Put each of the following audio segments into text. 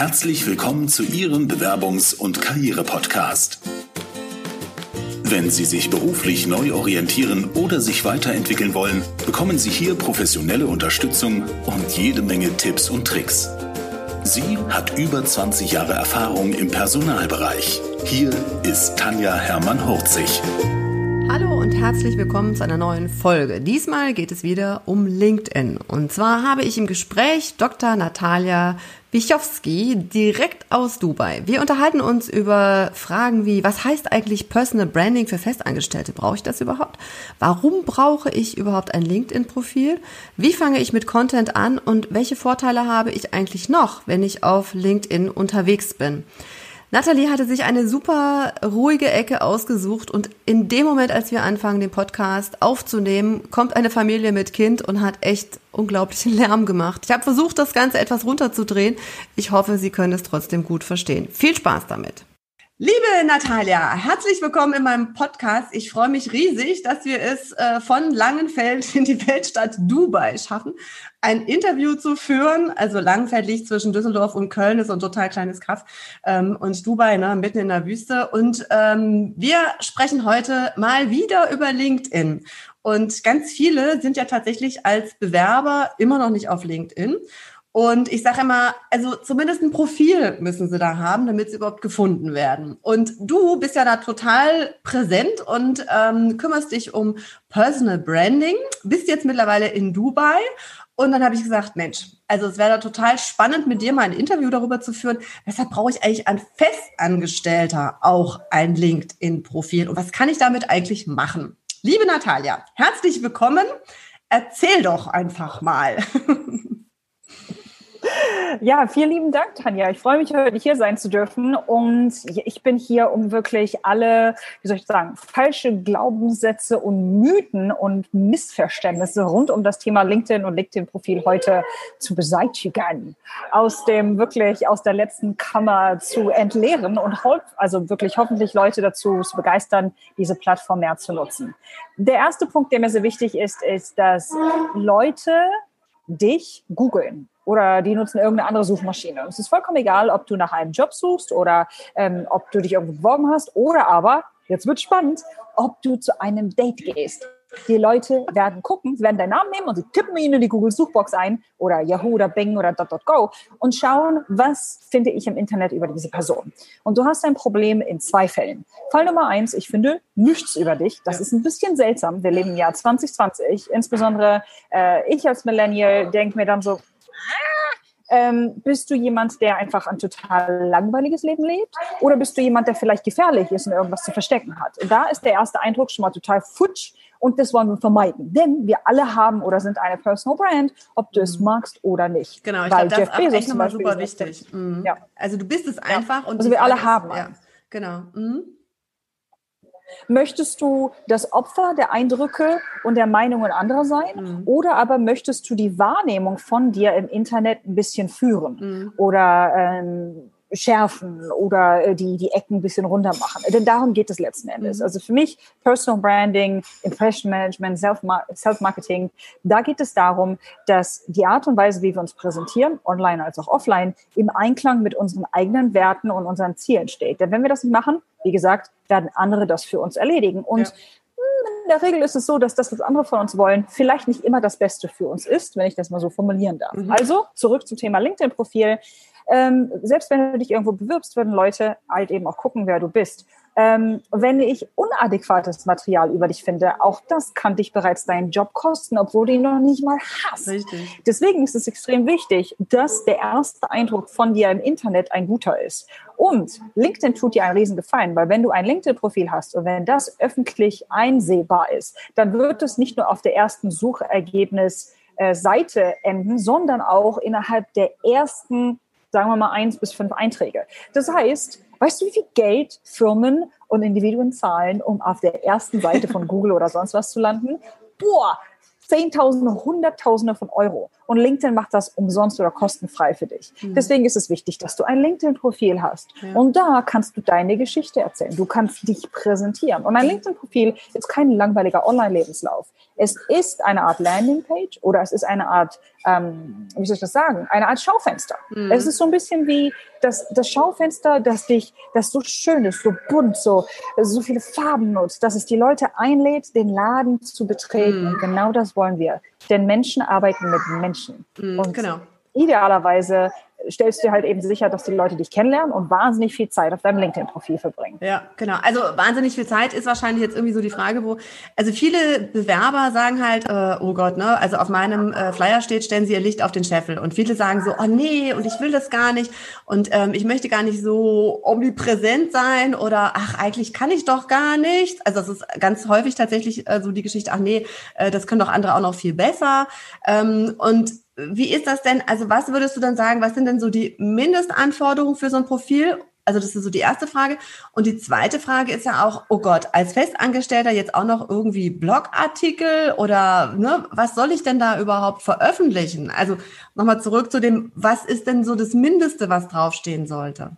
Herzlich willkommen zu Ihrem Bewerbungs- und Karriere-Podcast. Wenn Sie sich beruflich neu orientieren oder sich weiterentwickeln wollen, bekommen Sie hier professionelle Unterstützung und jede Menge Tipps und Tricks. Sie hat über 20 Jahre Erfahrung im Personalbereich. Hier ist Tanja Hermann-Hurzig. Hallo und herzlich willkommen zu einer neuen Folge. Diesmal geht es wieder um LinkedIn. Und zwar habe ich im Gespräch Dr. Natalia Bichowski direkt aus Dubai. Wir unterhalten uns über Fragen wie, was heißt eigentlich Personal Branding für Festangestellte? Brauche ich das überhaupt? Warum brauche ich überhaupt ein LinkedIn-Profil? Wie fange ich mit Content an und welche Vorteile habe ich eigentlich noch, wenn ich auf LinkedIn unterwegs bin? Nathalie hatte sich eine super ruhige Ecke ausgesucht und in dem Moment, als wir anfangen, den Podcast aufzunehmen, kommt eine Familie mit Kind und hat echt unglaublichen Lärm gemacht. Ich habe versucht, das Ganze etwas runterzudrehen. Ich hoffe, Sie können es trotzdem gut verstehen. Viel Spaß damit. Liebe Natalia, herzlich willkommen in meinem Podcast. Ich freue mich riesig, dass wir es äh, von Langenfeld in die Weltstadt Dubai schaffen, ein Interview zu führen. Also Langenfeld liegt zwischen Düsseldorf und Köln, ist ein total kleines Kaff. Ähm, und Dubai, ne, mitten in der Wüste. Und ähm, wir sprechen heute mal wieder über LinkedIn. Und ganz viele sind ja tatsächlich als Bewerber immer noch nicht auf LinkedIn. Und ich sage immer, also zumindest ein Profil müssen sie da haben, damit sie überhaupt gefunden werden. Und du bist ja da total präsent und ähm, kümmerst dich um Personal Branding, bist jetzt mittlerweile in Dubai. Und dann habe ich gesagt, Mensch, also es wäre da total spannend, mit dir mal ein Interview darüber zu führen. Weshalb brauche ich eigentlich als Festangestellter auch ein LinkedIn-Profil? Und was kann ich damit eigentlich machen? Liebe Natalia, herzlich willkommen. Erzähl doch einfach mal. Ja, vielen lieben Dank, Tanja. Ich freue mich, heute hier sein zu dürfen. Und ich bin hier, um wirklich alle, wie soll ich sagen, falsche Glaubenssätze und Mythen und Missverständnisse rund um das Thema LinkedIn und LinkedIn-Profil heute zu beseitigen. Aus dem wirklich, aus der letzten Kammer zu entleeren und also wirklich hoffentlich Leute dazu zu begeistern, diese Plattform mehr zu nutzen. Der erste Punkt, der mir sehr wichtig ist, ist, dass Leute dich googeln oder die nutzen irgendeine andere Suchmaschine. Und es ist vollkommen egal, ob du nach einem Job suchst oder ähm, ob du dich irgendwo beworben hast oder aber, jetzt wird spannend, ob du zu einem Date gehst. Die Leute werden gucken, werden deinen Namen nehmen und sie tippen ihn in die Google-Suchbox ein oder Yahoo oder Bing oder .go und schauen, was finde ich im Internet über diese Person. Und du hast ein Problem in zwei Fällen. Fall Nummer eins, ich finde nichts über dich. Das ja. ist ein bisschen seltsam. Wir leben im Jahr 2020. Insbesondere äh, ich als Millennial denke mir dann so, ähm, bist du jemand, der einfach ein total langweiliges Leben lebt? Oder bist du jemand, der vielleicht gefährlich ist und irgendwas zu verstecken hat? Und da ist der erste Eindruck schon mal total futsch und das wollen wir vermeiden. Denn wir alle haben oder sind eine Personal Brand, ob du es mhm. magst oder nicht. Genau, ich glaube, das ist auch echt nochmal super wichtig. Mhm. Ja. Also du bist es einfach. Ja. Und also wir alle haben. Ja, genau. Mhm. Möchtest du das Opfer der Eindrücke und der Meinungen anderer sein? Mhm. Oder aber möchtest du die Wahrnehmung von dir im Internet ein bisschen führen? Mhm. Oder ähm, schärfen oder äh, die, die Ecken ein bisschen runter machen. Denn darum geht es letzten Endes. Mhm. Also für mich Personal Branding, Impression Management, Self-Marketing, da geht es darum, dass die Art und Weise, wie wir uns präsentieren, online als auch offline, im Einklang mit unseren eigenen Werten und unseren Zielen steht. Denn wenn wir das nicht machen, wie gesagt, werden andere das für uns erledigen. Und ja in der Regel ist es so, dass das, was andere von uns wollen, vielleicht nicht immer das Beste für uns ist, wenn ich das mal so formulieren darf. Mhm. Also zurück zum Thema LinkedIn-Profil. Ähm, selbst wenn du dich irgendwo bewirbst, würden Leute halt eben auch gucken, wer du bist. Ähm, wenn ich unadäquates Material über dich finde, auch das kann dich bereits deinen Job kosten, obwohl du ihn noch nicht mal hast. Richtig. Deswegen ist es extrem wichtig, dass der erste Eindruck von dir im Internet ein guter ist. Und LinkedIn tut dir einen riesen Gefallen, weil wenn du ein LinkedIn-Profil hast und wenn das öffentlich einsehbar ist, dann wird es nicht nur auf der ersten Suchergebnis äh, Seite enden, sondern auch innerhalb der ersten sagen wir mal eins bis fünf Einträge. Das heißt, weißt du, wie viel Geld Firmen und Individuen zahlen, um auf der ersten Seite von Google oder sonst was zu landen? Boah, Zehntausende, Hunderttausende von Euro. Und LinkedIn macht das umsonst oder kostenfrei für dich. Mhm. Deswegen ist es wichtig, dass du ein LinkedIn-Profil hast. Ja. Und da kannst du deine Geschichte erzählen. Du kannst dich präsentieren. Und ein LinkedIn-Profil ist kein langweiliger Online-Lebenslauf. Es ist eine Art Landingpage oder es ist eine Art, ähm, wie soll ich das sagen, eine Art Schaufenster. Mhm. Es ist so ein bisschen wie das, das Schaufenster, das dich, das so schön ist, so bunt, so, so viele Farben nutzt, dass es die Leute einlädt, den Laden zu betreten. Mhm. Und genau das wollen wir. Denn Menschen arbeiten mit Menschen. Mhm, und genau. idealerweise stellst du halt eben sicher, dass die Leute dich kennenlernen und wahnsinnig viel Zeit auf deinem LinkedIn-Profil verbringen. Ja, genau. Also wahnsinnig viel Zeit ist wahrscheinlich jetzt irgendwie so die Frage, wo, also viele Bewerber sagen halt, äh, oh Gott, ne, also auf meinem äh, Flyer steht, stellen Sie Ihr Licht auf den Scheffel. Und viele sagen so, oh nee, und ich will das gar nicht und ähm, ich möchte gar nicht so omnipräsent sein oder ach, eigentlich kann ich doch gar nicht. Also das ist ganz häufig tatsächlich äh, so die Geschichte, ach nee, äh, das können doch andere auch noch viel besser. Ähm, und wie ist das denn? Also was würdest du dann sagen, was sind denn so die Mindestanforderungen für so ein Profil? Also das ist so die erste Frage. Und die zweite Frage ist ja auch, oh Gott, als Festangestellter jetzt auch noch irgendwie Blogartikel oder ne, was soll ich denn da überhaupt veröffentlichen? Also nochmal zurück zu dem, was ist denn so das Mindeste, was draufstehen sollte?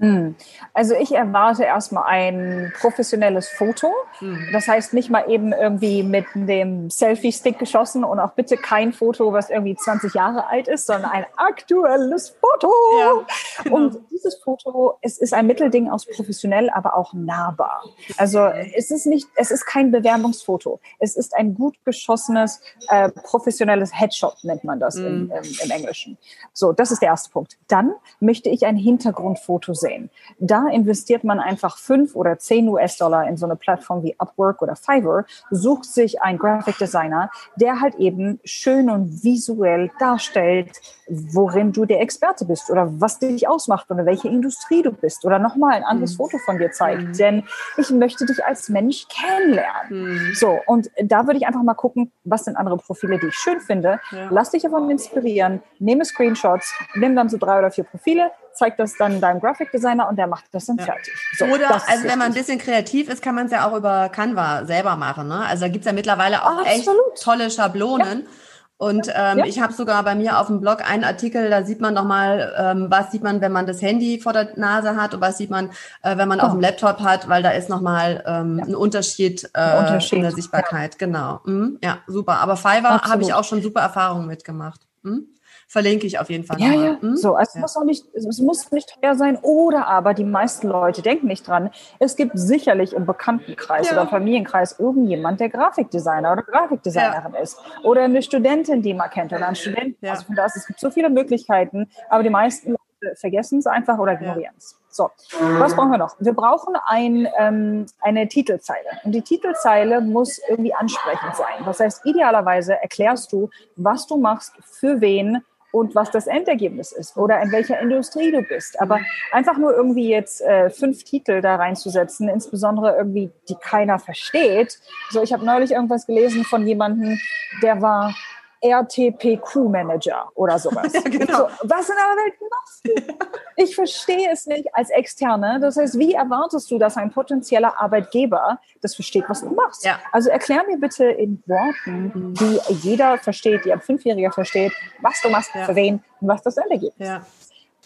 Hm. Also ich erwarte erstmal ein professionelles Foto. Hm. Das heißt nicht mal eben irgendwie mit dem Selfie-Stick geschossen und auch bitte kein Foto, was irgendwie 20 Jahre alt ist, sondern ein aktuelles Foto. Ja, genau. Und dieses Foto, es ist ein Mittelding aus professionell, aber auch nahbar. Also es ist nicht, es ist kein Bewerbungsfoto. Es ist ein gut geschossenes, äh, professionelles Headshot nennt man das hm. im, im, im Englischen. So, das ist der erste Punkt. Dann möchte ich ein Hintergrundfoto sehen sehen. Da investiert man einfach fünf oder zehn US-Dollar in so eine Plattform wie Upwork oder Fiverr, sucht sich einen Graphic Designer, der halt eben schön und visuell darstellt, worin du der Experte bist oder was dich ausmacht oder welche Industrie du bist oder nochmal ein anderes mhm. Foto von dir zeigt. Mhm. Denn ich möchte dich als Mensch kennenlernen. Mhm. So, und da würde ich einfach mal gucken, was sind andere Profile, die ich schön finde. Ja. Lass dich davon inspirieren, nehme Screenshots, nimm dann so drei oder vier Profile, zeig das dann deinem Graphic Designer und der macht das dann ja. fertig. So, oder, also wenn man ein bisschen kreativ ist, kann man es ja auch über Canva selber machen. Ne? Also da gibt es ja mittlerweile auch oh, echt tolle Schablonen. Ja. Und ähm, ja. ich habe sogar bei mir auf dem Blog einen Artikel, da sieht man nochmal, ähm, was sieht man, wenn man das Handy vor der Nase hat und was sieht man, äh, wenn man oh. auf dem Laptop hat, weil da ist nochmal ähm, ja. ein Unterschied, äh, Unterschied in der Sichtbarkeit. Ja. Genau. Mhm. Ja, super. Aber Fiverr habe ich auch schon super Erfahrungen mitgemacht. Mhm verlinke ich auf jeden Fall. Ja, ja. Hm? So, also ja. es muss auch nicht, es muss nicht teuer sein oder aber die meisten Leute denken nicht dran. Es gibt sicherlich im Bekanntenkreis ja. oder Familienkreis irgendjemand, der Grafikdesigner oder Grafikdesignerin ja. ist oder eine Studentin, die man kennt oder ein Student. Also von daher, es gibt so viele Möglichkeiten, aber die meisten Leute vergessen es einfach oder ignorieren es. So, was brauchen wir noch? Wir brauchen ein, ähm, eine Titelzeile. Und die Titelzeile muss irgendwie ansprechend sein. Das heißt, idealerweise erklärst du, was du machst, für wen, und was das Endergebnis ist oder in welcher Industrie du bist. Aber einfach nur irgendwie jetzt äh, fünf Titel da reinzusetzen, insbesondere irgendwie, die keiner versteht. So, ich habe neulich irgendwas gelesen von jemandem, der war RTPQ-Manager oder sowas. Ja, genau. so, was in aller Welt machst du? Ich verstehe es nicht als Externe. Das heißt, wie erwartest du, dass ein potenzieller Arbeitgeber das versteht, was du machst? Ja. Also erklär mir bitte in Worten, die jeder versteht, die ein Fünfjähriger versteht, was du machst, ja. für wen und was das Endergebnis ist. Ja.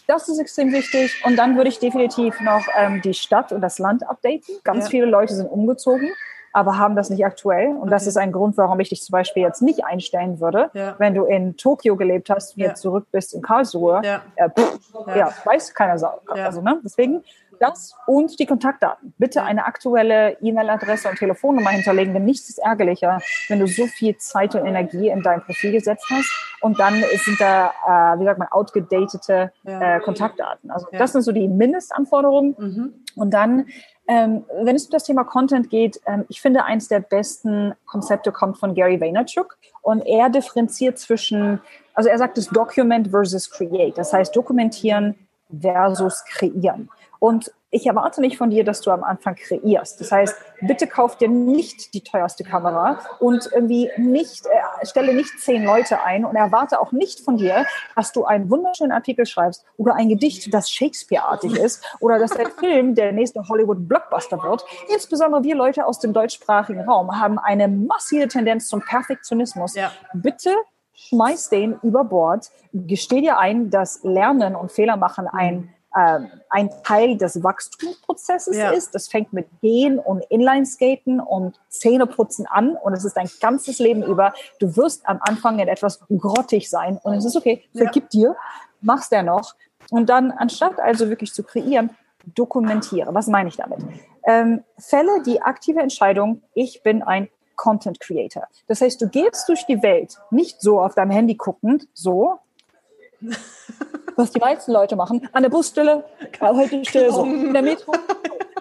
Das ist extrem wichtig. Und dann würde ich definitiv noch ähm, die Stadt und das Land updaten. Ganz viele Leute sind umgezogen aber haben das nicht aktuell. Und okay. das ist ein Grund, warum ich dich zum Beispiel jetzt nicht einstellen würde, ja. wenn du in Tokio gelebt hast und jetzt zurück bist in Karlsruhe. Ja, äh, pff, weiß keiner Sau. Also, ne? Deswegen das und die Kontaktdaten. Bitte eine aktuelle E-Mail-Adresse und Telefonnummer hinterlegen, denn nichts ist ärgerlicher, wenn du so viel Zeit und Energie in dein Profil gesetzt hast und dann sind da, äh, wie sagt man, outgedatete äh, Kontaktdaten. Also das sind so die Mindestanforderungen. Mhm. Und dann ähm, wenn es um das Thema Content geht, ähm, ich finde, eins der besten Konzepte kommt von Gary Vaynerchuk und er differenziert zwischen, also er sagt es Document versus Create, das heißt dokumentieren versus kreieren. Und ich erwarte nicht von dir, dass du am Anfang kreierst. Das heißt, bitte kauf dir nicht die teuerste Kamera und irgendwie nicht, äh, stelle nicht zehn Leute ein und erwarte auch nicht von dir, dass du einen wunderschönen Artikel schreibst oder ein Gedicht, das Shakespeare-artig ist oder dass der Film der nächste Hollywood-Blockbuster wird. Insbesondere wir Leute aus dem deutschsprachigen Raum haben eine massive Tendenz zum Perfektionismus. Ja. Bitte schmeiß den über Bord, gesteh dir ein, dass Lernen und Fehler machen ein ähm, ein Teil des Wachstumsprozesses ja. ist. Das fängt mit Gehen und Inlineskaten und Zähneputzen an und es ist dein ganzes Leben über. Du wirst am Anfang in etwas grottig sein und es ist okay, vergib ja. dir, mach's dennoch. Und dann, anstatt also wirklich zu kreieren, dokumentiere. Was meine ich damit? Ähm, Fälle die aktive Entscheidung, ich bin ein Content Creator. Das heißt, du gehst durch die Welt, nicht so auf deinem Handy guckend, so, was die meisten Leute machen, an der Busstelle, Haltestelle, so, in der Metro,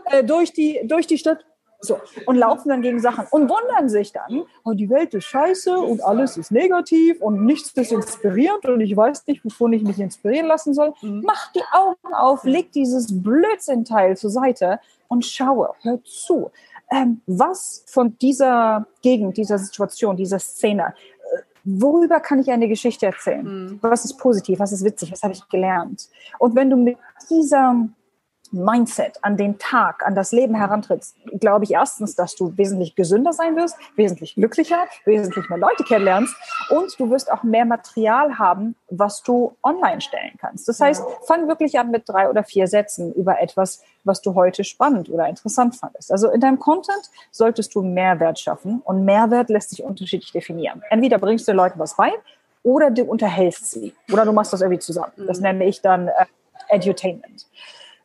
äh, durch, die, durch die Stadt, so, und laufen dann gegen Sachen und wundern sich dann, oh, die Welt ist scheiße und alles ist negativ und nichts ist inspirierend und ich weiß nicht, wovon ich mich inspirieren lassen soll. Mhm. Mach die Augen auf, leg dieses Blödsinnteil zur Seite und schaue, hör zu. Ähm, was von dieser Gegend, dieser Situation, dieser Szene worüber kann ich eine Geschichte erzählen? Mhm. Was ist positiv, was ist witzig, was habe ich gelernt? Und wenn du mit dieser Mindset an den Tag, an das Leben herantrittst, glaube ich erstens, dass du wesentlich gesünder sein wirst, wesentlich glücklicher, wesentlich mehr Leute kennenlernst und du wirst auch mehr Material haben, was du online stellen kannst. Das heißt, fang wirklich an mit drei oder vier Sätzen über etwas, was du heute spannend oder interessant fandest. Also in deinem Content solltest du Mehrwert schaffen und Mehrwert lässt sich unterschiedlich definieren. Entweder bringst du den Leuten was bei oder du unterhältst sie oder du machst das irgendwie zusammen. Das mhm. nenne ich dann äh, Edutainment.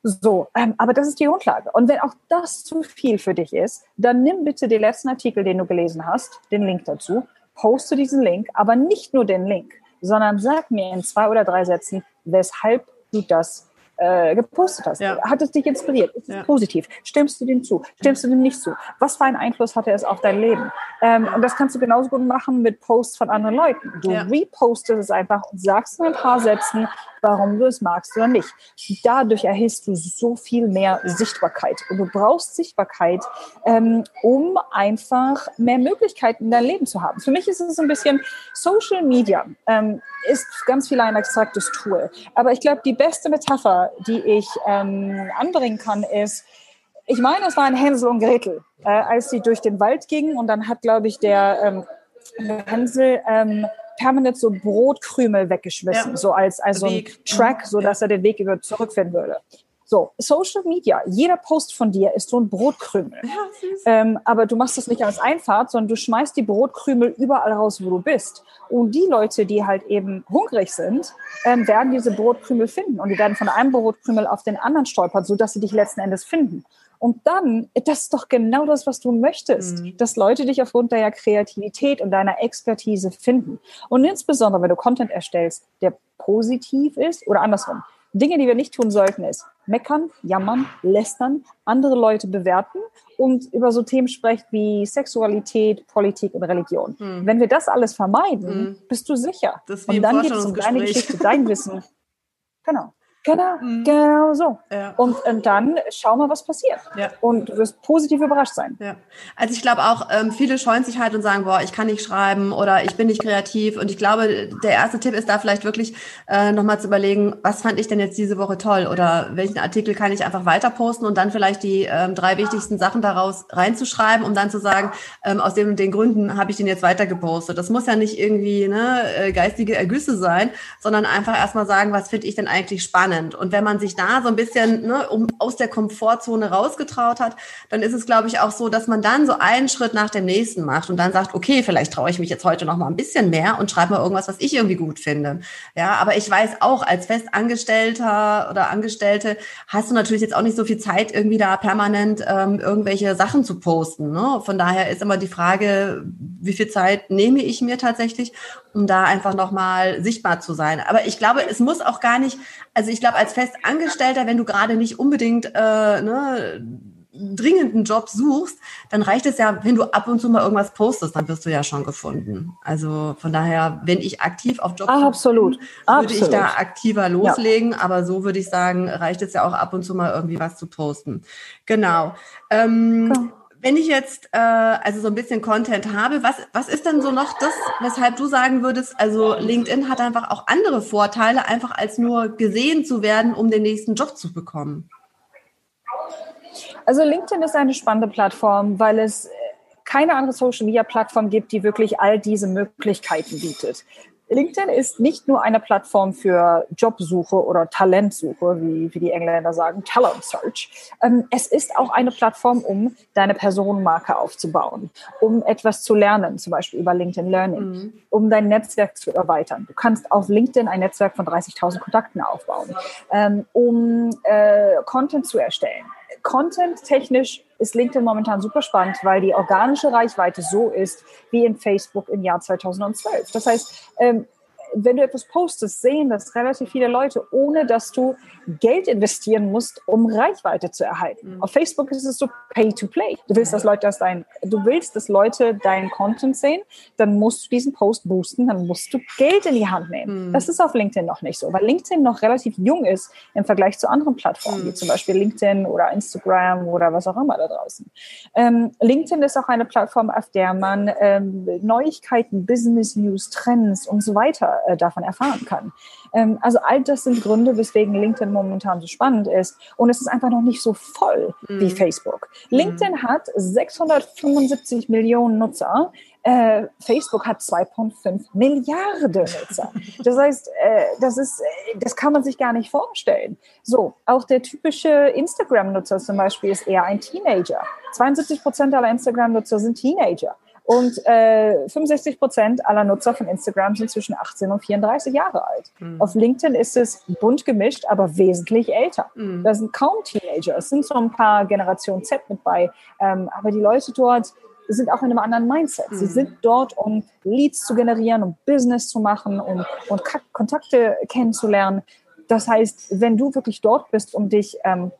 So, ähm, aber das ist die Grundlage. Und wenn auch das zu viel für dich ist, dann nimm bitte den letzten Artikel, den du gelesen hast, den Link dazu, poste diesen Link, aber nicht nur den Link, sondern sag mir in zwei oder drei Sätzen, weshalb du das äh, gepostet hast. Ja. Hat es dich inspiriert? Ist ja. es positiv? Stimmst du dem zu? Stimmst du dem nicht zu? Was für einen Einfluss hatte es auf dein Leben? Ähm, und das kannst du genauso gut machen mit Posts von anderen Leuten. Du ja. repostest es einfach und sagst in ein paar Sätzen, warum du es magst oder nicht. Dadurch erhältst du so viel mehr Sichtbarkeit. Und du brauchst Sichtbarkeit, ähm, um einfach mehr Möglichkeiten in deinem Leben zu haben. Für mich ist es ein bisschen Social Media. Ähm, ist ganz viel ein abstraktes Tool. Aber ich glaube, die beste Metapher, die ich ähm, anbringen kann, ist, ich meine, es waren Hänsel und Gretel, äh, als sie durch den Wald gingen und dann hat, glaube ich, der ähm, Hänsel ähm, permanent so Brotkrümel weggeschmissen, ja. so als, als so ein Track, so dass er den Weg über zurückfinden würde. So, Social Media, jeder Post von dir ist so ein Brotkrümel. Ja, ähm, aber du machst das nicht als Einfahrt, sondern du schmeißt die Brotkrümel überall raus, wo du bist. Und die Leute, die halt eben hungrig sind, ähm, werden diese Brotkrümel finden. Und die werden von einem Brotkrümel auf den anderen stolpern, sodass sie dich letzten Endes finden. Und dann, das ist doch genau das, was du möchtest, mhm. dass Leute dich aufgrund deiner Kreativität und deiner Expertise finden. Und insbesondere, wenn du Content erstellst, der positiv ist oder andersrum. Dinge, die wir nicht tun sollten, ist meckern, jammern, lästern, andere Leute bewerten und über so Themen sprechen wie Sexualität, Politik und Religion. Mhm. Wenn wir das alles vermeiden, mhm. bist du sicher. und dann geht es um deine Geschichte, dein Wissen. Genau. Genau, mhm. genau so. Ja. Und, und dann schau mal, was passiert. Ja. Und du wirst positiv überrascht sein. Ja. Also ich glaube auch, ähm, viele scheuen sich halt und sagen, boah, ich kann nicht schreiben oder ich bin nicht kreativ. Und ich glaube, der erste Tipp ist da vielleicht wirklich äh, nochmal zu überlegen, was fand ich denn jetzt diese Woche toll oder welchen Artikel kann ich einfach weiter posten und dann vielleicht die ähm, drei wichtigsten Sachen daraus reinzuschreiben, um dann zu sagen, ähm, aus den und den Gründen habe ich den jetzt weiter gepostet. Das muss ja nicht irgendwie ne, äh, geistige Ergüsse sein, sondern einfach erstmal sagen, was finde ich denn eigentlich spannend spannend. Und wenn man sich da so ein bisschen ne, um, aus der Komfortzone rausgetraut hat, dann ist es, glaube ich, auch so, dass man dann so einen Schritt nach dem nächsten macht und dann sagt, okay, vielleicht traue ich mich jetzt heute noch mal ein bisschen mehr und schreibe mal irgendwas, was ich irgendwie gut finde. Ja, aber ich weiß auch, als Festangestellter oder Angestellte hast du natürlich jetzt auch nicht so viel Zeit, irgendwie da permanent ähm, irgendwelche Sachen zu posten. Ne? Von daher ist immer die Frage, wie viel Zeit nehme ich mir tatsächlich, um da einfach nochmal sichtbar zu sein. Aber ich glaube, es muss auch gar nicht, also ich glaube, als Festangestellter, wenn du gerade nicht unbedingt äh, ne, dringenden Job suchst, dann reicht es ja, wenn du ab und zu mal irgendwas postest, dann wirst du ja schon gefunden. Also von daher, wenn ich aktiv auf Job ah, absolut. würde Absolut. ich da aktiver loslegen, ja. aber so würde ich sagen, reicht es ja auch ab und zu mal irgendwie was zu posten. Genau. Ähm, okay wenn ich jetzt äh, also so ein bisschen Content habe, was, was ist denn so noch das, weshalb du sagen würdest, also LinkedIn hat einfach auch andere Vorteile, einfach als nur gesehen zu werden, um den nächsten Job zu bekommen? Also LinkedIn ist eine spannende Plattform, weil es keine andere Social-Media-Plattform gibt, die wirklich all diese Möglichkeiten bietet. LinkedIn ist nicht nur eine Plattform für Jobsuche oder Talentsuche, wie, wie die Engländer sagen, Talent Search. Ähm, es ist auch eine Plattform, um deine Personenmarke aufzubauen, um etwas zu lernen, zum Beispiel über LinkedIn Learning, mhm. um dein Netzwerk zu erweitern. Du kannst auf LinkedIn ein Netzwerk von 30.000 Kontakten aufbauen, ähm, um äh, Content zu erstellen. Content-technisch ist LinkedIn momentan super spannend, weil die organische Reichweite so ist wie in Facebook im Jahr 2012. Das heißt, ähm, wenn du etwas postest, sehen das relativ viele Leute, ohne dass du Geld investieren musst, um Reichweite zu erhalten. Mhm. Auf Facebook ist es so Pay to Play. Du willst, dass Leute das dein, du willst, dass Leute deinen Content sehen, dann musst du diesen Post boosten, dann musst du Geld in die Hand nehmen. Mhm. Das ist auf LinkedIn noch nicht so, weil LinkedIn noch relativ jung ist im Vergleich zu anderen Plattformen, mhm. wie zum Beispiel LinkedIn oder Instagram oder was auch immer da draußen. Ähm, LinkedIn ist auch eine Plattform, auf der man ähm, Neuigkeiten, Business News, Trends und so weiter äh, davon erfahren kann. Ähm, also all das sind Gründe, weswegen LinkedIn momentan so spannend ist. Und es ist einfach noch nicht so voll mhm. wie Facebook. LinkedIn mhm. hat 675 Millionen Nutzer. Äh, Facebook hat 2,5 Milliarden Nutzer. Das heißt, äh, das ist, äh, das kann man sich gar nicht vorstellen. So, auch der typische Instagram-Nutzer zum Beispiel ist eher ein Teenager. 72 Prozent aller Instagram-Nutzer sind Teenager. Und äh, 65 Prozent aller Nutzer von Instagram sind zwischen 18 und 34 Jahre alt. Mhm. Auf LinkedIn ist es bunt gemischt, aber wesentlich älter. Mhm. Da sind kaum Teenager. Es sind so ein paar Generation Z mit bei. Ähm, aber die Leute dort sind auch in einem anderen Mindset. Sie mhm. sind dort, um Leads zu generieren, um Business zu machen, um, um Kontakte kennenzulernen. Das heißt, wenn du wirklich dort bist, um dich ähm,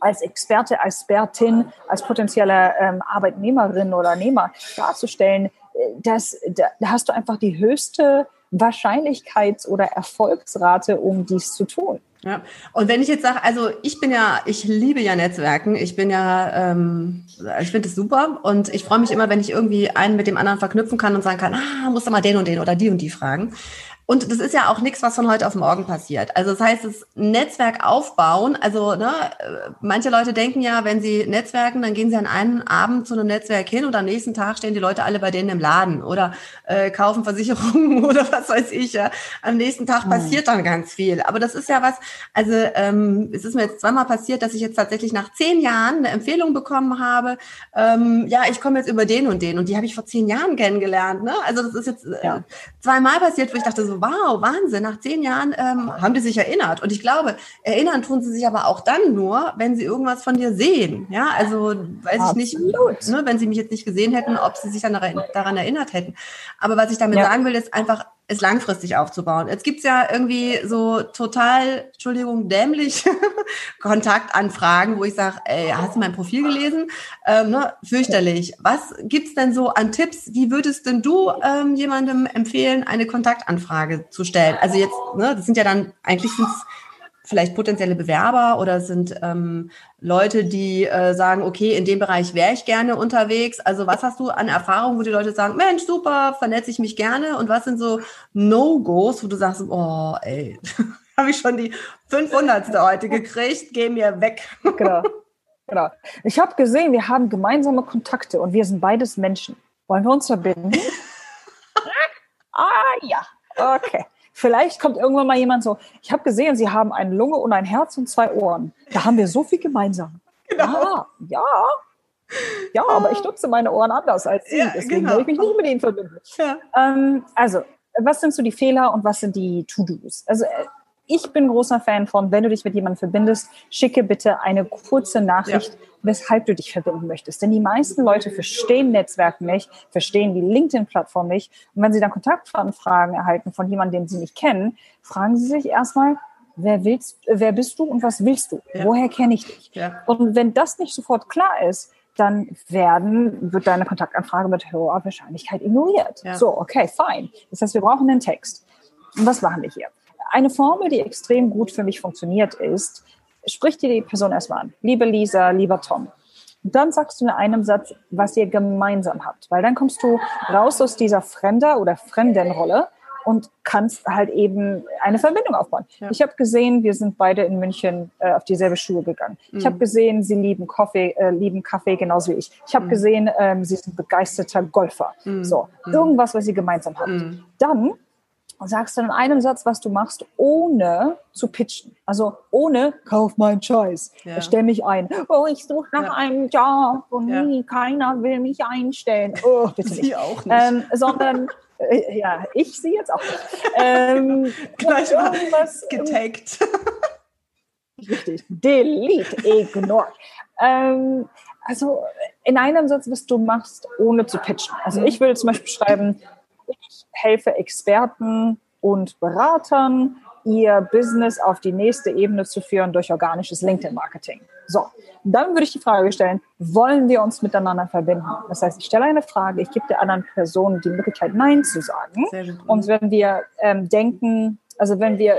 als Experte, als Expertin, als potenzielle ähm, Arbeitnehmerin oder Nehmer darzustellen, äh, das, da, da hast du einfach die höchste Wahrscheinlichkeits- oder Erfolgsrate, um dies zu tun. Ja, und wenn ich jetzt sage, also ich bin ja, ich liebe ja Netzwerken, ich bin ja, ähm, ich finde es super und ich freue mich immer, wenn ich irgendwie einen mit dem anderen verknüpfen kann und sagen kann, ah, muss doch mal den und den oder die und die fragen. Und das ist ja auch nichts, was von heute auf morgen passiert. Also das heißt, das Netzwerk aufbauen, also ne, manche Leute denken ja, wenn sie netzwerken, dann gehen sie an einem Abend zu einem Netzwerk hin und am nächsten Tag stehen die Leute alle bei denen im Laden oder äh, kaufen Versicherungen oder was weiß ich. Ja. Am nächsten Tag passiert dann ganz viel. Aber das ist ja was, also ähm, es ist mir jetzt zweimal passiert, dass ich jetzt tatsächlich nach zehn Jahren eine Empfehlung bekommen habe, ähm, ja, ich komme jetzt über den und den und die habe ich vor zehn Jahren kennengelernt. Ne? Also das ist jetzt äh, ja. zweimal passiert, wo ich dachte so, wow, Wahnsinn, nach zehn Jahren ähm, haben die sich erinnert. Und ich glaube, erinnern tun sie sich aber auch dann nur, wenn sie irgendwas von dir sehen. Ja, also weiß Absolut. ich nicht, ne, wenn sie mich jetzt nicht gesehen hätten, ob sie sich dann daran erinnert hätten. Aber was ich damit ja. sagen will, ist einfach, es langfristig aufzubauen. Jetzt gibt's ja irgendwie so total, Entschuldigung, dämlich Kontaktanfragen, wo ich sage, ey, hast du mein Profil gelesen? Ähm, ne, fürchterlich. Was gibt's denn so an Tipps? Wie würdest denn du ähm, jemandem empfehlen, eine Kontaktanfrage zu stellen? Also jetzt, ne, das sind ja dann, eigentlich sind's vielleicht potenzielle Bewerber oder sind ähm, Leute, die äh, sagen, okay, in dem Bereich wäre ich gerne unterwegs. Also was hast du an Erfahrung, wo die Leute sagen, Mensch, super, vernetze ich mich gerne. Und was sind so No-Gos, wo du sagst, oh, ey, habe ich schon die 500. heute gekriegt, geh mir weg. Genau. genau. Ich habe gesehen, wir haben gemeinsame Kontakte und wir sind beides Menschen. Wollen wir uns verbinden? ah ja, okay. Vielleicht kommt irgendwann mal jemand so, ich habe gesehen, Sie haben eine Lunge und ein Herz und zwei Ohren. Da haben wir so viel gemeinsam. Genau. Ja, ja. Ja, aber ich nutze meine Ohren anders als Sie. Ja, Deswegen genau. will ich mich nicht mit Ihnen verbinden. Ja. Ähm, also, was sind so die Fehler und was sind die To-Dos? Also, äh, ich bin großer Fan von, wenn du dich mit jemandem verbindest, schicke bitte eine kurze Nachricht, ja. weshalb du dich verbinden möchtest. Denn die meisten Leute verstehen Netzwerken nicht, verstehen die LinkedIn-Plattform nicht. Und wenn sie dann Kontaktanfragen erhalten von jemandem, den sie nicht kennen, fragen sie sich erstmal, wer willst, wer bist du und was willst du? Ja. Woher kenne ich dich? Ja. Und wenn das nicht sofort klar ist, dann werden, wird deine Kontaktanfrage mit hoher Wahrscheinlichkeit ignoriert. So, okay, fine. Das heißt, wir brauchen einen Text. Und was machen wir hier? Eine Formel, die extrem gut für mich funktioniert, ist, sprich dir die Person erstmal an. Liebe Lisa, lieber Tom. dann sagst du in einem Satz, was ihr gemeinsam habt. Weil dann kommst du raus aus dieser Fremder- oder Fremdenrolle und kannst halt eben eine Verbindung aufbauen. Ja. Ich habe gesehen, wir sind beide in München äh, auf dieselbe Schule gegangen. Mhm. Ich habe gesehen, sie lieben Kaffee, äh, lieben Kaffee genauso wie ich. Ich habe mhm. gesehen, ähm, sie sind begeisterter Golfer. Mhm. So, mhm. irgendwas, was sie gemeinsam habt. Mhm. Dann sagst dann in einem Satz, was du machst, ohne zu pitchen. Also ohne, kauf meinen Scheiß, ja. stell mich ein. Oh, ich suche nach ja. einem Job und ja. nie, keiner will mich einstellen. Oh, bitte Sie nicht. auch nicht. Ähm, sondern, äh, ja, ich sie jetzt auch nicht. Ähm, Gleich mal getaggt. Richtig. Delete, ignore. ähm, also in einem Satz, was du machst, ohne zu pitchen. Also mhm. ich würde zum Beispiel schreiben, ich helfe Experten und Beratern, ihr Business auf die nächste Ebene zu führen durch organisches LinkedIn-Marketing. So, dann würde ich die Frage stellen, wollen wir uns miteinander verbinden? Das heißt, ich stelle eine Frage, ich gebe der anderen Person die Möglichkeit, Nein zu sagen. Und wenn wir ähm, denken, also wenn wir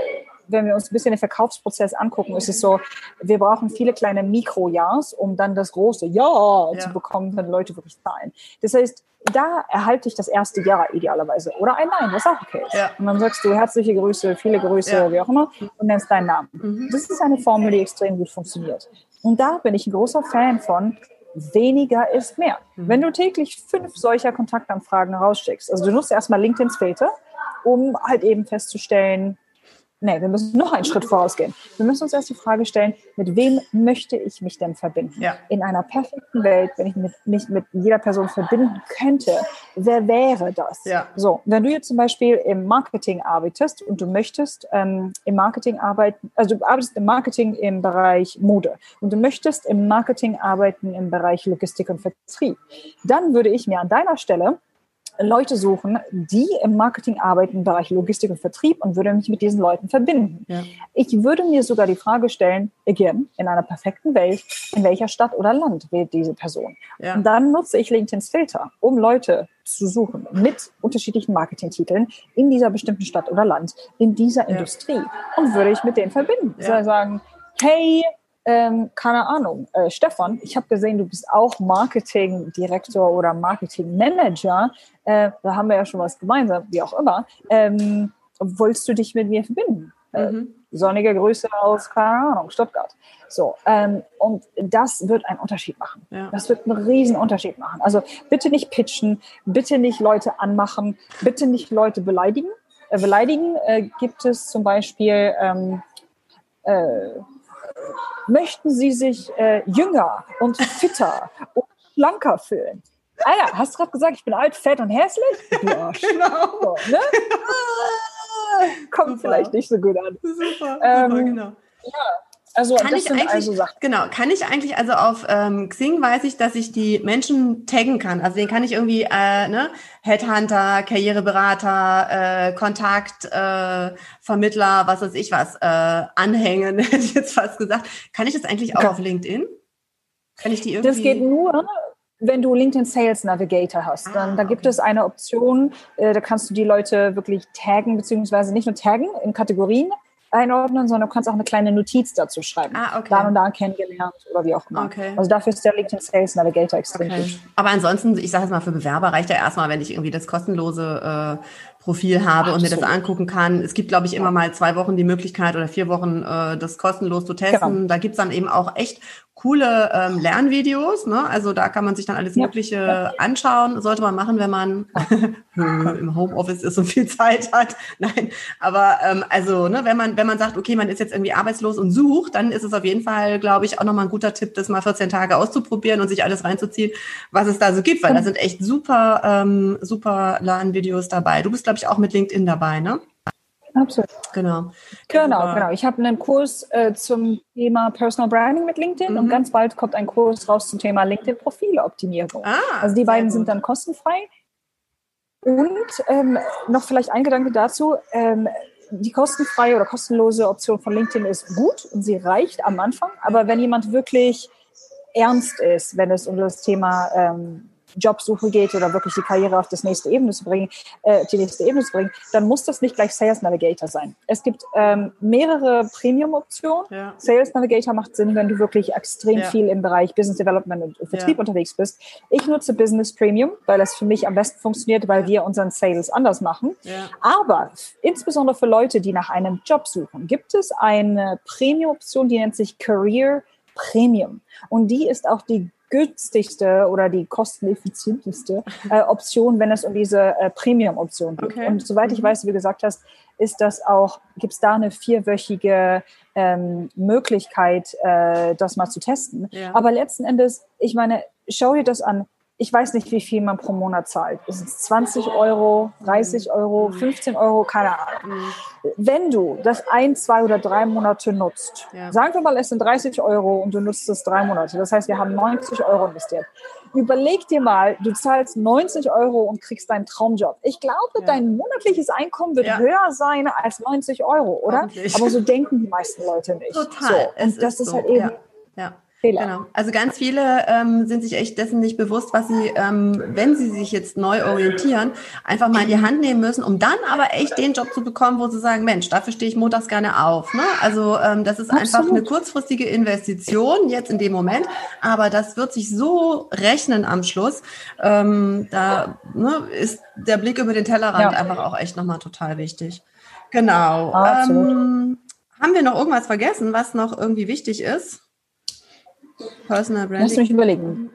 wenn wir uns ein bisschen den Verkaufsprozess angucken, ist es so, wir brauchen viele kleine Mikro-Ja's, um dann das große Ja, ja, zu bekommen, wenn Leute wirklich zahlen. Das heißt, da erhalte ich das erste Ja idealerweise. Oder ein Nein, was auch okay ist. Ja. Und dann sagst du herzliche Grüße, viele Grüße, ja. wie auch immer, und nennst deinen Namen. Mhm. Das ist eine Formel, die extrem gut funktioniert. Und da bin ich ein großer Fan von, weniger ist mehr. Mhm. Wenn du täglich fünf solcher Kontaktanfragen rausschickst, also du nutzt erstmal LinkedIn's Filter, um halt eben festzustellen, Nee, wir müssen noch einen Schritt vorausgehen. Wir müssen uns erst die Frage stellen, mit wem möchte ich mich denn verbinden? Ja. In einer perfekten Welt, wenn ich mit, mich mit jeder Person verbinden könnte, wer wäre das? Ja. So, wenn du jetzt zum Beispiel im Marketing arbeitest und du möchtest ähm, im Marketing arbeiten, also du arbeitest im Marketing im Bereich Mode und du möchtest im Marketing arbeiten im Bereich Logistik und Vertrieb, dann würde ich mir an deiner Stelle Leute suchen, die im Marketing arbeiten im Bereich Logistik und Vertrieb und würde mich mit diesen Leuten verbinden. Ja. Ich würde mir sogar die Frage stellen, again, in einer perfekten Welt, in welcher Stadt oder Land wählt diese Person? Ja. Und dann nutze ich LinkedIn's Filter, um Leute zu suchen mit unterschiedlichen Marketingtiteln in dieser bestimmten Stadt oder Land, in dieser ja. Industrie und würde ich mit denen verbinden. Ja. sagen, hey, ähm, keine Ahnung, äh, Stefan, ich habe gesehen, du bist auch Marketingdirektor oder Marketingmanager. Äh, da haben wir ja schon was gemeinsam, wie auch immer. Ähm, wolltest du dich mit mir verbinden? Äh, mhm. Sonnige Grüße aus, keine Ahnung, Stuttgart. So, ähm, und das wird einen Unterschied machen. Ja. Das wird einen riesen Unterschied machen. Also bitte nicht pitchen, bitte nicht Leute anmachen, bitte nicht Leute beleidigen. Äh, beleidigen äh, gibt es zum Beispiel ähm, äh, möchten Sie sich äh, jünger und fitter und schlanker fühlen? Ah ja, hast du gerade gesagt, ich bin alt, fett und hässlich? Ja, genau. So, ne? Kommt Super. vielleicht nicht so gut an. Super, ähm, Super genau. Ja, also kann das ich sind also Sachen. Genau, kann ich eigentlich, also auf ähm, Xing weiß ich, dass ich die Menschen taggen kann. Also den kann ich irgendwie, äh, ne, Headhunter, Karriereberater, äh, Kontakt, äh, Vermittler, was weiß ich was, äh, anhängen, hätte ich jetzt fast gesagt. Kann ich das eigentlich auch ja. auf LinkedIn? Kann ich die irgendwie? Das geht nur, wenn du LinkedIn Sales Navigator hast, dann ah, da gibt es eine Option, äh, da kannst du die Leute wirklich taggen, beziehungsweise nicht nur taggen in Kategorien, einordnen, sondern du kannst auch eine kleine Notiz dazu schreiben. Ah, okay. Da und da kennengelernt oder wie auch immer. Okay. Also dafür ist der LinkedIn Sales Navigator extrem okay. gut. Aber ansonsten, ich sage jetzt mal, für Bewerber reicht ja erstmal, wenn ich irgendwie das kostenlose äh, Profil habe Absolut. und mir das angucken kann. Es gibt, glaube ich, immer mal zwei Wochen die Möglichkeit oder vier Wochen äh, das kostenlos zu testen. Genau. Da gibt's dann eben auch echt coole ähm, Lernvideos. Ne? Also da kann man sich dann alles ja. Mögliche ja. anschauen. Sollte man machen, wenn man im Homeoffice ist und viel Zeit hat. Nein, aber ähm, also ne, wenn man wenn man sagt, okay, man ist jetzt irgendwie arbeitslos und sucht, dann ist es auf jeden Fall, glaube ich, auch nochmal ein guter Tipp, das mal 14 Tage auszuprobieren und sich alles reinzuziehen, was es da so gibt, weil da sind echt super ähm, super Lernvideos dabei. Du bist, glaube ich, auch mit LinkedIn dabei, ne? Absolut. Genau. Genau, genau. Ich habe einen Kurs äh, zum Thema Personal Branding mit LinkedIn mhm. und ganz bald kommt ein Kurs raus zum Thema LinkedIn-Profiloptimierung. Ah, also die beiden gut. sind dann kostenfrei. Und ähm, noch vielleicht ein Gedanke dazu. Ähm, die kostenfreie oder kostenlose Option von LinkedIn ist gut und sie reicht am Anfang. Aber wenn jemand wirklich ernst ist, wenn es um das Thema ähm, Jobsuche geht oder wirklich die Karriere auf das nächste Ebene zu bringen, äh, die nächste Ebene zu bringen, dann muss das nicht gleich Sales Navigator sein. Es gibt ähm, mehrere Premium-Optionen. Ja. Sales Navigator macht Sinn, wenn du wirklich extrem ja. viel im Bereich Business Development und Vertrieb ja. unterwegs bist. Ich nutze Business Premium, weil das für mich am besten funktioniert, weil wir unseren Sales anders machen. Aber insbesondere für Leute, die nach einem Job suchen, gibt es eine Premium-Option, die nennt sich Career Premium. Und die ist auch die günstigste oder die kosteneffizienteste äh, Option, wenn es um diese äh, Premium-Option geht. Okay. Und soweit ich mhm. weiß, wie du gesagt hast, ist das auch, gibt es da eine vierwöchige ähm, Möglichkeit, äh, das mal zu testen. Ja. Aber letzten Endes, ich meine, schau dir das an ich weiß nicht, wie viel man pro Monat zahlt. Ist es 20 Euro, 30 Euro, 15 Euro, keine Ahnung. Wenn du das ein, zwei oder drei Monate nutzt, ja. sagen wir mal, es sind 30 Euro und du nutzt es drei Monate. Das heißt, wir haben 90 Euro investiert. Überleg dir mal, du zahlst 90 Euro und kriegst deinen Traumjob. Ich glaube, ja. dein monatliches Einkommen wird ja. höher sein als 90 Euro, oder? Aber so denken die meisten Leute nicht. Total. So. Und das ist, ist so. halt eben. Ja. Fehler. Genau. Also ganz viele ähm, sind sich echt dessen nicht bewusst, was sie, ähm, wenn sie sich jetzt neu orientieren, einfach mal in die Hand nehmen müssen, um dann aber echt den Job zu bekommen, wo sie sagen, Mensch, dafür stehe ich montags gerne auf. Ne? Also ähm, das ist Absolut. einfach eine kurzfristige Investition jetzt in dem Moment, aber das wird sich so rechnen am Schluss. Ähm, da ne, ist der Blick über den Tellerrand ja. einfach auch echt nochmal total wichtig. Genau. Ähm, haben wir noch irgendwas vergessen, was noch irgendwie wichtig ist? Personal Branding. Lass mich überlegen.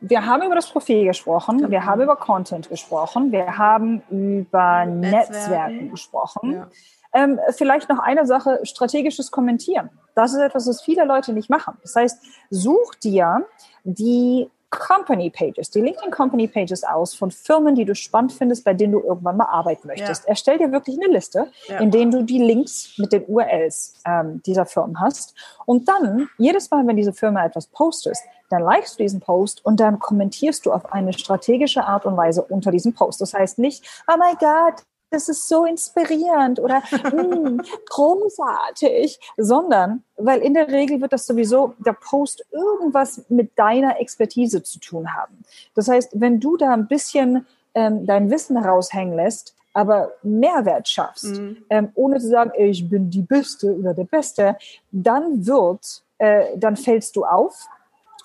Wir haben über das Profil gesprochen, wir haben über Content gesprochen, wir haben über Netzwerken, Netzwerken gesprochen. Ja. Ähm, vielleicht noch eine Sache, strategisches Kommentieren. Das ist etwas, was viele Leute nicht machen. Das heißt, such dir die Company Pages, die LinkedIn Company Pages aus von Firmen, die du spannend findest, bei denen du irgendwann mal arbeiten möchtest. Ja. Erstell dir wirklich eine Liste, ja. in denen du die Links mit den URLs ähm, dieser Firmen hast. Und dann, jedes Mal, wenn diese Firma etwas postest, dann likest du diesen Post und dann kommentierst du auf eine strategische Art und Weise unter diesem Post. Das heißt nicht, oh mein Gott, das ist so inspirierend oder mm, großartig, sondern weil in der Regel wird das sowieso der Post irgendwas mit deiner Expertise zu tun haben. Das heißt, wenn du da ein bisschen ähm, dein Wissen raushängen lässt, aber Mehrwert schaffst, mhm. ähm, ohne zu sagen, ich bin die Beste oder der Beste, dann wird, äh, dann fällst du auf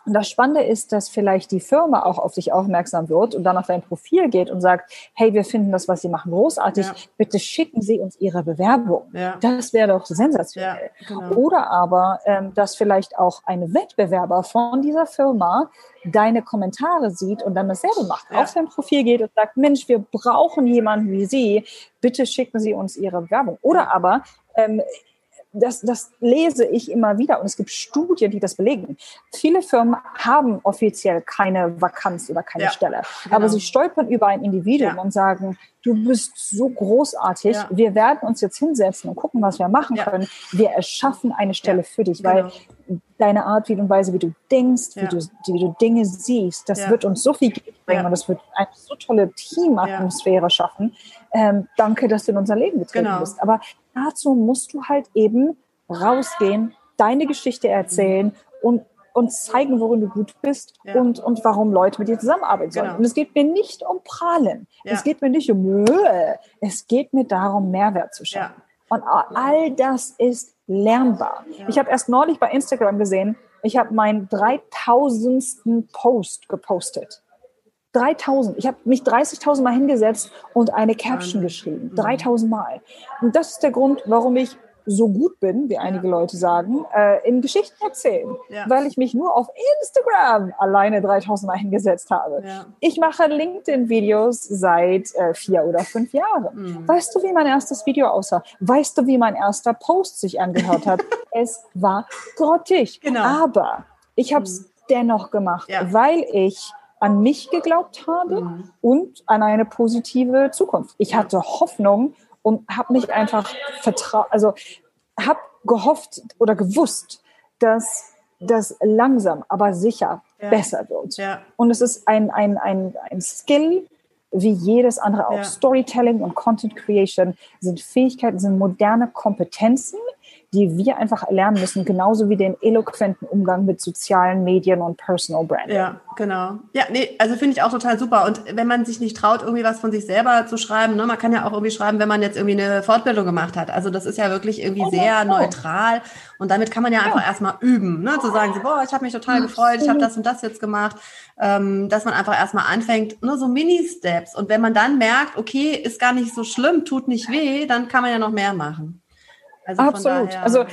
und das Spannende ist, dass vielleicht die Firma auch auf dich aufmerksam wird und dann auf dein Profil geht und sagt, hey, wir finden das, was Sie machen, großartig. Ja. Bitte schicken Sie uns Ihre Bewerbung. Ja. Das wäre doch sensationell. Ja, genau. Oder aber, ähm, dass vielleicht auch ein Wettbewerber von dieser Firma deine Kommentare sieht und dann dasselbe macht, auf sein Profil geht und sagt, Mensch, wir brauchen jemanden wie Sie. Bitte schicken Sie uns Ihre Bewerbung. Oder aber, ähm, das, das lese ich immer wieder und es gibt Studien, die das belegen. Viele Firmen haben offiziell keine Vakanz oder keine ja, Stelle, genau. aber sie stolpern über ein Individuum ja. und sagen, du bist so großartig, ja. wir werden uns jetzt hinsetzen und gucken, was wir machen können. Wir erschaffen eine Stelle für dich, genau. weil deine Art und Weise, wie du denkst, wie, du, wie du Dinge siehst, das wird uns so viel bringen und das wird eine so tolle Teamatmosphäre schaffen. Ähm, danke, dass du in unser Leben getreten genau. bist. Aber dazu musst du halt eben rausgehen, deine Geschichte erzählen und und zeigen, worin du gut bist ja. und, und warum Leute mit dir zusammenarbeiten sollen. Genau. Und es geht mir nicht um Prahlen. Ja. Es geht mir nicht um Mühe. Es geht mir darum, Mehrwert zu schaffen. Ja. Und all das ist lernbar. Ich habe erst neulich bei Instagram gesehen, ich habe meinen 3000. Post gepostet. 3000. Ich habe mich 30.000 Mal hingesetzt und eine Caption geschrieben. 3000 Mal. Und das ist der Grund, warum ich so gut bin, wie einige ja. Leute sagen, äh, in Geschichten erzählen, ja. weil ich mich nur auf Instagram alleine 3000 Mal hingesetzt habe. Ja. Ich mache LinkedIn-Videos seit äh, vier oder fünf Jahren. Mhm. Weißt du, wie mein erstes Video aussah? Weißt du, wie mein erster Post sich angehört hat? es war grottig. Genau. Aber ich habe es mhm. dennoch gemacht, weil ich an mich geglaubt habe mhm. und an eine positive Zukunft. Ich hatte Hoffnung und habe mich einfach vertraut, also habe gehofft oder gewusst, dass das langsam, aber sicher ja. besser wird. Ja. Und es ist ein, ein, ein, ein Skill, wie jedes andere auch. Ja. Storytelling und Content Creation sind Fähigkeiten, sind moderne Kompetenzen, die wir einfach lernen müssen, genauso wie den eloquenten Umgang mit sozialen Medien und Personal Branding. Ja, genau. Ja, nee, also finde ich auch total super. Und wenn man sich nicht traut, irgendwie was von sich selber zu schreiben, ne, man kann ja auch irgendwie schreiben, wenn man jetzt irgendwie eine Fortbildung gemacht hat. Also das ist ja wirklich irgendwie oh, sehr oh. neutral. Und damit kann man ja einfach ja. erstmal üben, ne, zu sagen, so, boah, ich habe mich total gefreut, ich habe das und das jetzt gemacht. Ähm, dass man einfach erstmal anfängt, nur so Mini-Steps. Und wenn man dann merkt, okay, ist gar nicht so schlimm, tut nicht weh, dann kann man ja noch mehr machen. Also Absolut. Also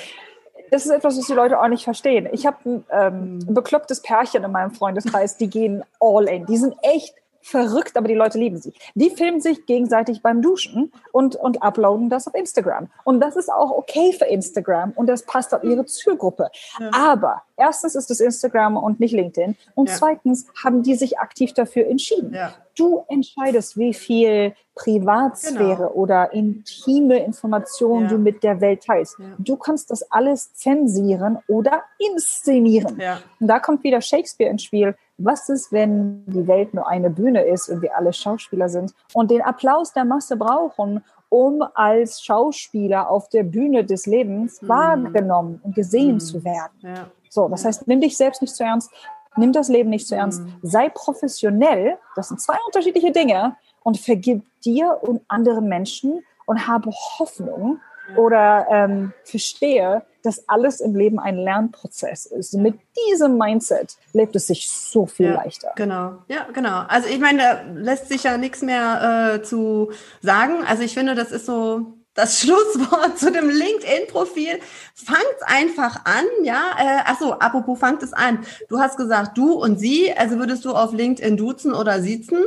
das ist etwas, was die Leute auch nicht verstehen. Ich habe ein, ähm, ein beklopptes Pärchen in meinem Freundeskreis, die gehen all in. Die sind echt verrückt, aber die Leute lieben sie. Die filmen sich gegenseitig beim Duschen und, und uploaden das auf Instagram. Und das ist auch okay für Instagram und das passt auf ihre Zielgruppe. Ja. Aber erstens ist es Instagram und nicht LinkedIn. Und ja. zweitens haben die sich aktiv dafür entschieden. Ja. Du entscheidest, wie viel Privatsphäre genau. oder intime Informationen du mit der Welt teilst. Du kannst das alles zensieren oder inszenieren. Und da kommt wieder Shakespeare ins Spiel was ist, wenn die Welt nur eine Bühne ist und wir alle Schauspieler sind und den Applaus der Masse brauchen, um als Schauspieler auf der Bühne des Lebens mhm. wahrgenommen und gesehen mhm. zu werden. Ja. So, das heißt, nimm dich selbst nicht zu ernst, nimm das Leben nicht zu ernst, mhm. sei professionell, das sind zwei unterschiedliche Dinge und vergib dir und anderen Menschen und habe Hoffnung, oder ähm, verstehe, dass alles im Leben ein Lernprozess ist. Mit diesem Mindset lebt es sich so viel ja, leichter. Genau, ja, genau. Also ich meine, da lässt sich ja nichts mehr äh, zu sagen. Also ich finde, das ist so das Schlusswort zu dem LinkedIn-Profil. Fangt einfach an, ja. Äh, achso, apropos fangt es an. Du hast gesagt, du und sie, also würdest du auf LinkedIn duzen oder siezen?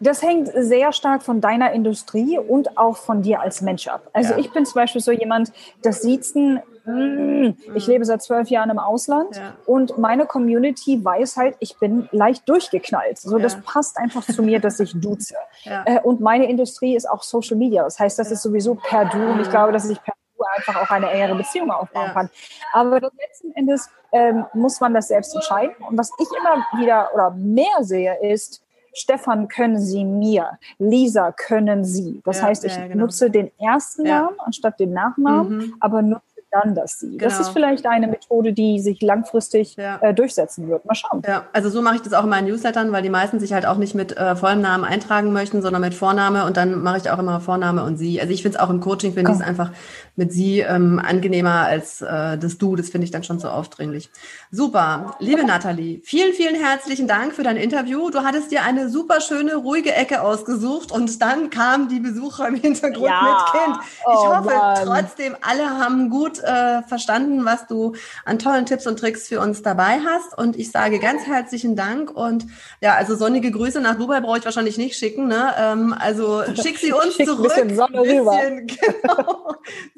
Das hängt sehr stark von deiner Industrie und auch von dir als Mensch ab. Also ja. ich bin zum Beispiel so jemand, das Siezen, mm, ich lebe seit zwölf Jahren im Ausland ja. und meine Community weiß halt, ich bin leicht durchgeknallt. So, ja. das passt einfach zu mir, dass ich duze. Äh, und meine Industrie ist auch Social Media. Das heißt, das ist sowieso per Du und ich glaube, dass ich per Du einfach auch eine engere Beziehung aufbauen kann. Aber letzten Endes ähm, muss man das selbst entscheiden. Und was ich immer wieder oder mehr sehe, ist, Stefan, können Sie mir? Lisa, können Sie? Das ja, heißt, ich ja, genau. nutze den ersten Namen anstatt den Nachnamen, mhm. aber nutze dann das Sie. Genau. Das ist vielleicht eine Methode, die sich langfristig ja. äh, durchsetzen wird. Mal schauen. Ja, also so mache ich das auch in meinen Newslettern, weil die meisten sich halt auch nicht mit äh, vollem Namen eintragen möchten, sondern mit Vorname und dann mache ich auch immer Vorname und Sie. Also ich finde es auch im Coaching, finde ich es einfach mit Sie ähm, angenehmer als äh, das Du. Das finde ich dann schon so aufdringlich. Super. Liebe Nathalie, vielen, vielen herzlichen Dank für dein Interview. Du hattest dir eine super schöne, ruhige Ecke ausgesucht und dann kam die Besucher im Hintergrund ja. mit Kind. Ich oh, hoffe Mann. trotzdem, alle haben gut äh, verstanden, was du an tollen Tipps und Tricks für uns dabei hast. Und ich sage ganz herzlichen Dank. Und ja, also sonnige Grüße nach Dubai brauche ich wahrscheinlich nicht schicken. Ne? Ähm, also schick sie uns schick zurück. Ein bisschen Sonne bisschen, rüber. Genau.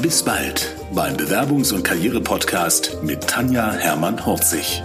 Bis bald beim Bewerbungs- und Karriere-Podcast mit Tanja Hermann-Horzig.